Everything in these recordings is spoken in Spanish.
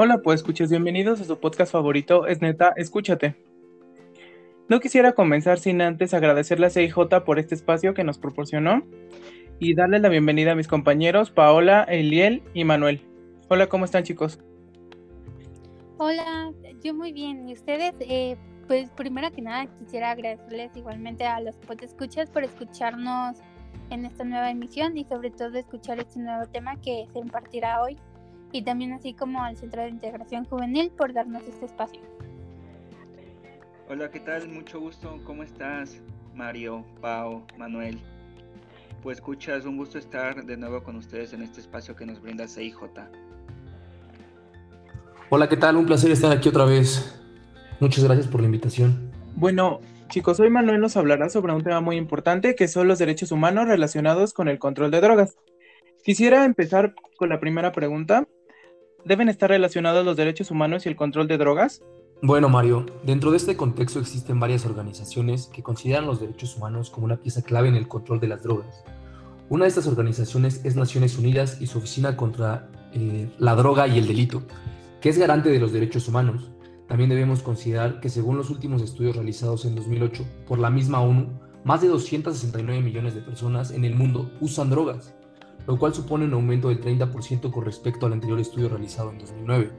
Hola, pues escuches, bienvenidos a su podcast favorito, es neta, escúchate. No quisiera comenzar sin antes agradecerle a CIJ por este espacio que nos proporcionó y darle la bienvenida a mis compañeros Paola, Eliel y Manuel. Hola, ¿cómo están chicos? Hola, yo muy bien. ¿Y ustedes? Eh, pues primero que nada quisiera agradecerles igualmente a los escuchas por escucharnos en esta nueva emisión y sobre todo escuchar este nuevo tema que se impartirá hoy y también así como al Centro de Integración Juvenil por darnos este espacio. Hola, ¿qué tal? Mucho gusto. ¿Cómo estás? Mario, Pau, Manuel. Pues escuchas, un gusto estar de nuevo con ustedes en este espacio que nos brinda CIJ. Hola, ¿qué tal? Un placer estar aquí otra vez. Muchas gracias por la invitación. Bueno, chicos, hoy Manuel nos hablará sobre un tema muy importante que son los derechos humanos relacionados con el control de drogas. Quisiera empezar con la primera pregunta. ¿Deben estar relacionados los derechos humanos y el control de drogas? Bueno, Mario, dentro de este contexto existen varias organizaciones que consideran los derechos humanos como una pieza clave en el control de las drogas. Una de estas organizaciones es Naciones Unidas y su Oficina contra eh, la Droga y el Delito, que es garante de los derechos humanos. También debemos considerar que según los últimos estudios realizados en 2008 por la misma ONU, más de 269 millones de personas en el mundo usan drogas, lo cual supone un aumento del 30% con respecto al anterior estudio realizado en 2009.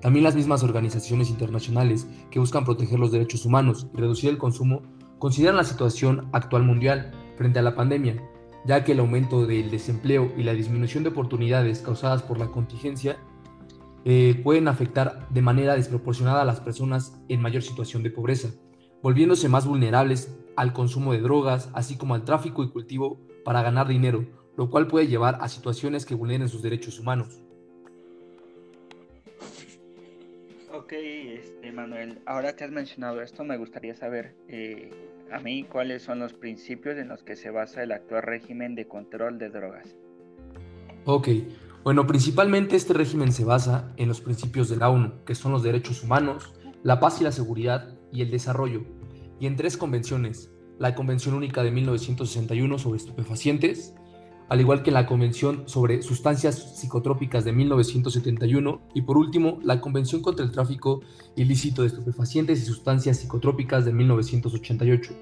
También las mismas organizaciones internacionales que buscan proteger los derechos humanos y reducir el consumo consideran la situación actual mundial frente a la pandemia, ya que el aumento del desempleo y la disminución de oportunidades causadas por la contingencia eh, pueden afectar de manera desproporcionada a las personas en mayor situación de pobreza, volviéndose más vulnerables al consumo de drogas, así como al tráfico y cultivo para ganar dinero, lo cual puede llevar a situaciones que vulneren sus derechos humanos. Ok, este, Manuel, ahora que has mencionado esto, me gustaría saber eh, a mí cuáles son los principios en los que se basa el actual régimen de control de drogas. Ok, bueno, principalmente este régimen se basa en los principios de la ONU, que son los derechos humanos, la paz y la seguridad y el desarrollo, y en tres convenciones, la Convención Única de 1961 sobre estupefacientes, al igual que la Convención sobre Sustancias Psicotrópicas de 1971 y por último la Convención contra el Tráfico Ilícito de Estupefacientes y Sustancias Psicotrópicas de 1988.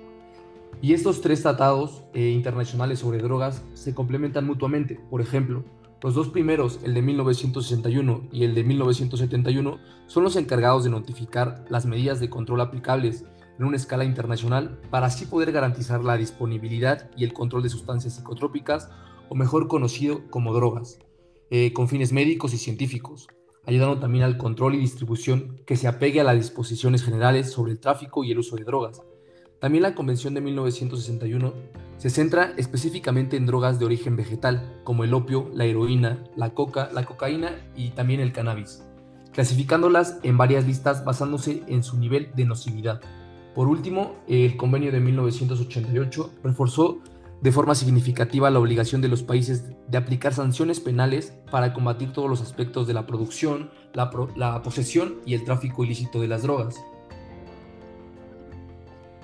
Y estos tres tratados eh, internacionales sobre drogas se complementan mutuamente. Por ejemplo, los dos primeros, el de 1961 y el de 1971, son los encargados de notificar las medidas de control aplicables en una escala internacional para así poder garantizar la disponibilidad y el control de sustancias psicotrópicas, o mejor conocido como drogas, eh, con fines médicos y científicos, ayudando también al control y distribución que se apegue a las disposiciones generales sobre el tráfico y el uso de drogas. También la Convención de 1961 se centra específicamente en drogas de origen vegetal, como el opio, la heroína, la coca, la cocaína y también el cannabis, clasificándolas en varias listas basándose en su nivel de nocividad. Por último, el convenio de 1988 reforzó de forma significativa la obligación de los países de aplicar sanciones penales para combatir todos los aspectos de la producción, la, la posesión y el tráfico ilícito de las drogas.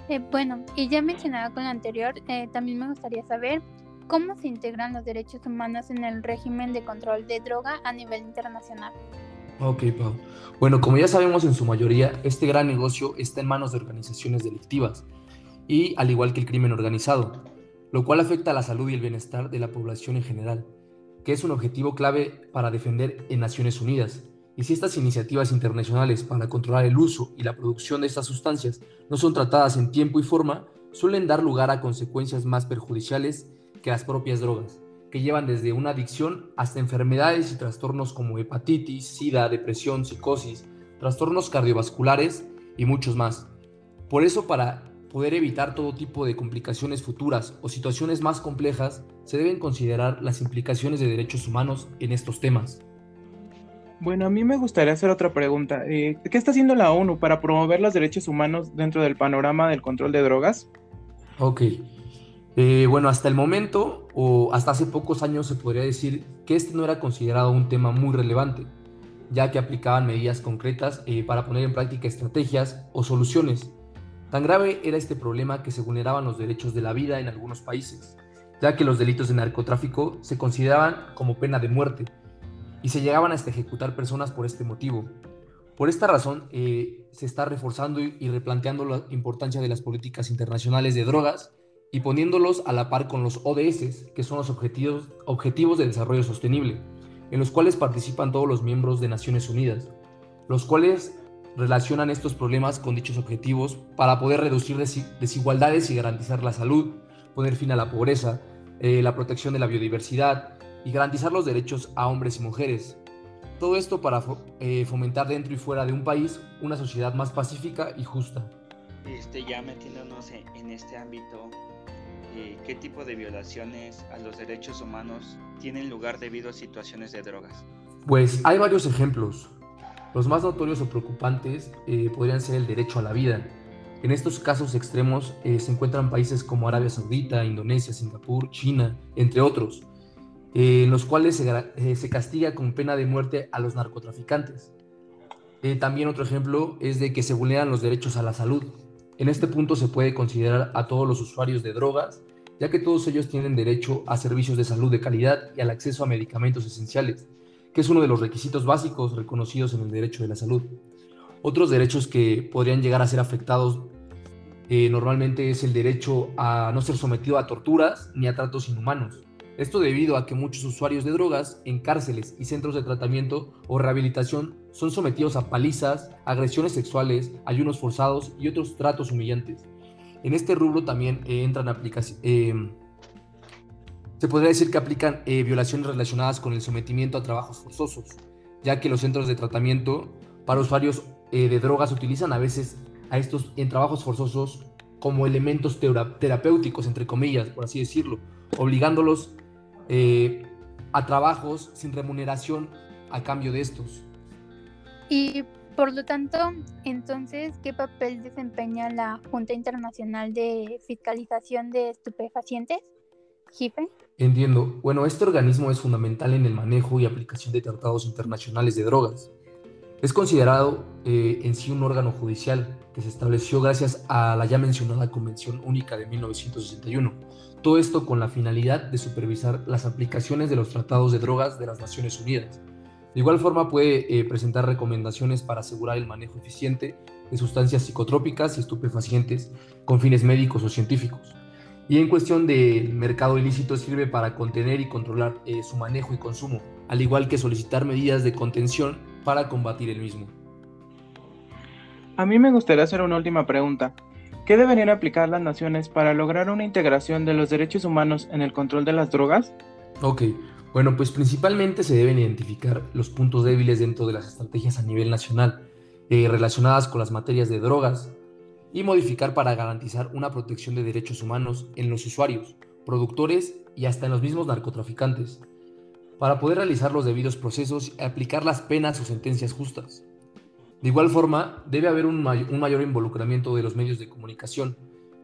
Eh, bueno, y ya mencionado con lo anterior, eh, también me gustaría saber cómo se integran los derechos humanos en el régimen de control de droga a nivel internacional. Ok, Pau. Bueno, como ya sabemos en su mayoría, este gran negocio está en manos de organizaciones delictivas y al igual que el crimen organizado, lo cual afecta a la salud y el bienestar de la población en general, que es un objetivo clave para defender en Naciones Unidas. Y si estas iniciativas internacionales para controlar el uso y la producción de estas sustancias no son tratadas en tiempo y forma, suelen dar lugar a consecuencias más perjudiciales que las propias drogas, que llevan desde una adicción hasta enfermedades y trastornos como hepatitis, sida, depresión, psicosis, trastornos cardiovasculares y muchos más. Por eso, para poder evitar todo tipo de complicaciones futuras o situaciones más complejas, se deben considerar las implicaciones de derechos humanos en estos temas. Bueno, a mí me gustaría hacer otra pregunta. Eh, ¿Qué está haciendo la ONU para promover los derechos humanos dentro del panorama del control de drogas? Ok. Eh, bueno, hasta el momento, o hasta hace pocos años, se podría decir que este no era considerado un tema muy relevante, ya que aplicaban medidas concretas eh, para poner en práctica estrategias o soluciones. Tan grave era este problema que se vulneraban los derechos de la vida en algunos países, ya que los delitos de narcotráfico se consideraban como pena de muerte y se llegaban hasta ejecutar personas por este motivo. Por esta razón, eh, se está reforzando y replanteando la importancia de las políticas internacionales de drogas y poniéndolos a la par con los ODS, que son los Objetivos, Objetivos de Desarrollo Sostenible, en los cuales participan todos los miembros de Naciones Unidas, los cuales relacionan estos problemas con dichos objetivos para poder reducir desigualdades y garantizar la salud, poner fin a la pobreza, eh, la protección de la biodiversidad y garantizar los derechos a hombres y mujeres. Todo esto para eh, fomentar dentro y fuera de un país una sociedad más pacífica y justa. Este, ya metiéndonos en este ámbito, eh, ¿qué tipo de violaciones a los derechos humanos tienen lugar debido a situaciones de drogas? Pues hay varios ejemplos. Los más notorios o preocupantes eh, podrían ser el derecho a la vida. En estos casos extremos eh, se encuentran países como Arabia Saudita, Indonesia, Singapur, China, entre otros, eh, en los cuales se, castiga con pena de muerte a los narcotraficantes. también otro ejemplo es de que se vulneran los derechos a la salud. En este punto se puede considerar a todos los usuarios de drogas, ya que todos ellos tienen derecho a servicios de salud de calidad y al acceso a medicamentos esenciales, que es uno de los requisitos básicos reconocidos en el derecho de la salud. Otros derechos que podrían llegar a ser afectados eh, normalmente es el derecho a no ser sometido a torturas ni a tratos inhumanos. Esto debido a que muchos usuarios de drogas en cárceles y centros de tratamiento o rehabilitación son sometidos a palizas, agresiones sexuales, ayunos forzados y otros tratos humillantes. En este rubro también eh, entran aplicaciones eh, se podría decir que aplican eh, violaciones relacionadas con el sometimiento a trabajos forzosos, ya que los centros de tratamiento para usuarios eh, de drogas utilizan a veces a estos en trabajos forzosos como elementos terapéuticos, entre comillas, por así decirlo, obligándolos eh, a trabajos sin remuneración a cambio de estos. Y por lo tanto, entonces, ¿qué papel desempeña la Junta Internacional de Fiscalización de Estupefacientes? ¿JIFE? Entiendo. Bueno, este organismo es fundamental en el manejo y aplicación de tratados internacionales de drogas. Es considerado eh, en sí un órgano judicial que se estableció gracias a la ya mencionada Convención Única de 1961. Todo esto con la finalidad de supervisar las aplicaciones de los tratados de drogas de las Naciones Unidas. De igual forma puede eh, presentar recomendaciones para asegurar el manejo eficiente de sustancias psicotrópicas y estupefacientes con fines médicos o científicos y en cuestión del mercado ilícito sirve para contener y controlar eh, su manejo y consumo, al igual que solicitar medidas de contención para combatir el mismo. A mí me gustaría hacer una última pregunta. ¿Qué deberían aplicar las naciones para lograr una integración de los derechos humanos en el control de las drogas? Ok, bueno, pues principalmente se deben identificar los puntos débiles dentro de las estrategias a nivel nacional eh, relacionadas con las materias de drogas, y modificar para garantizar una protección de derechos humanos en los usuarios, productores y hasta en los mismos narcotraficantes, para poder realizar los debidos procesos y aplicar las penas o sentencias justas. De igual forma, debe haber un, mayor involucramiento de los medios de comunicación,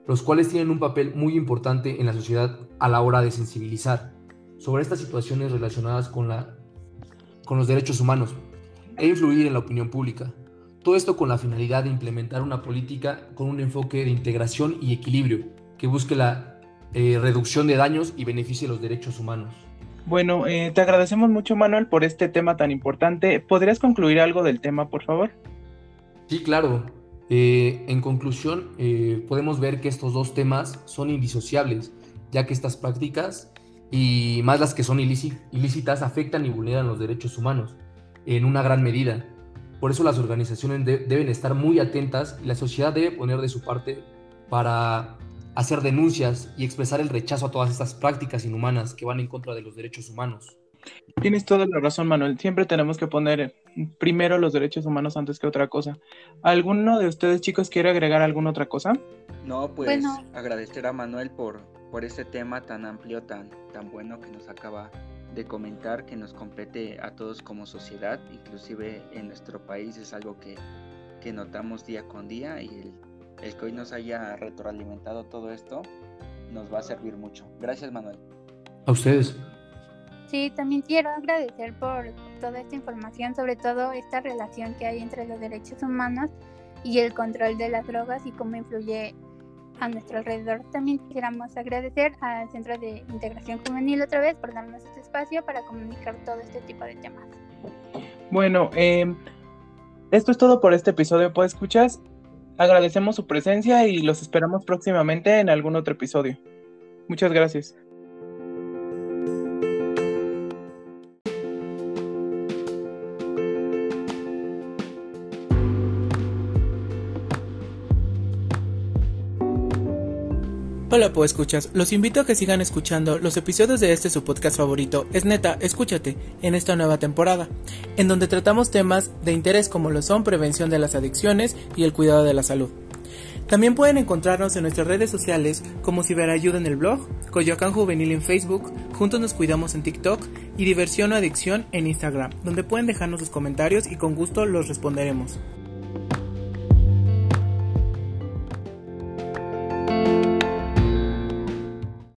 los cuales tienen un papel muy importante en la sociedad a la hora de sensibilizar sobre estas situaciones relacionadas con, los derechos humanos e influir en la opinión pública. Todo esto con la finalidad de implementar una política con un enfoque de integración y equilibrio que busque la eh, reducción de daños y beneficie los derechos humanos. Bueno, eh, te agradecemos mucho Manuel por este tema tan importante. ¿Podrías concluir algo del tema, por favor? Sí, claro. Eh, en conclusión, podemos ver que estos dos temas son indisociables, ya que estas prácticas y más las que son ilícitas afectan y vulneran los derechos humanos en una gran medida por eso las organizaciones deben estar muy atentas y la sociedad debe poner de su parte para hacer denuncias y expresar el rechazo a todas estas prácticas inhumanas que van en contra de los derechos humanos. Tienes toda la razón, Manuel. Siempre tenemos que poner primero los derechos humanos antes que otra cosa. ¿Alguno de ustedes, chicos, quiere agregar alguna otra cosa? No, pues agradecer a Manuel por, por este tema tan amplio, tan, tan bueno que nos acaba de comentar que nos compete a todos como sociedad, inclusive en nuestro país es algo que, notamos día con día y el, el, que hoy nos haya retroalimentado todo esto nos va a servir mucho. Gracias Manuel. A ustedes. Sí, también quiero agradecer por toda esta información, sobre todo esta relación que hay entre los derechos humanos y el control de las drogas y cómo influye a nuestro alrededor. También quisiéramos agradecer al Centro de Integración Juvenil otra vez por darnos este espacio para comunicar todo este tipo de temas. Bueno, eh, esto es todo por este episodio, pues escuchas. Agradecemos su presencia y los esperamos próximamente en algún otro episodio. Muchas gracias. Hola, pues escuchas. Los invito a que sigan escuchando los episodios de este su podcast favorito, Es Neta, Escúchate, en esta nueva temporada, en donde tratamos temas de interés como lo son prevención de las adicciones y el cuidado de la salud. También pueden encontrarnos en nuestras redes sociales como Ciberayuda en el blog, Coyoacán Juvenil en Facebook, Juntos nos cuidamos en TikTok y Diversión o Adicción en Instagram, donde pueden dejarnos sus comentarios y con gusto los responderemos.